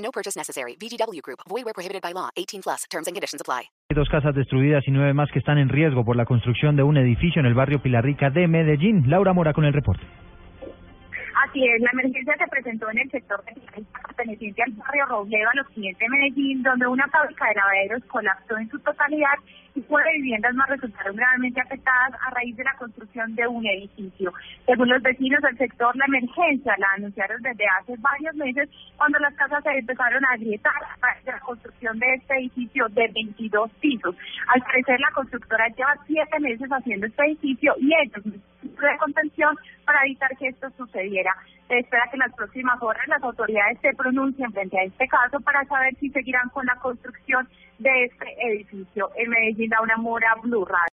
No purchase necessary. VGW Group. Void where prohibited by law. 18 plus. Terms and conditions apply. Dos casas destruidas y nueve más que están en riesgo por la construcción de un edificio en el barrio Pilarrica de Medellín. Laura Mora con el reporte. Así es, la emergencia se presentó en el sector de perteneciente al barrio Robledo, a los clientes de Medellín, donde una fábrica de lavaderos colapsó en su totalidad y nueve viviendas más resultaron gravemente afectadas a raíz de la construcción de un edificio. Según los vecinos del sector, la emergencia la anunciaron desde hace varios meses cuando las casas se empezaron a agrietar a de la construcción de este edificio de 22 pisos. Al parecer, la constructora lleva siete meses haciendo este edificio y ellos de contención para evitar que esto sucediera. Se espera que en las próximas horas las autoridades se pronuncien frente a este caso para saber si seguirán con la construcción de este edificio. En Medellín, da una mora Blue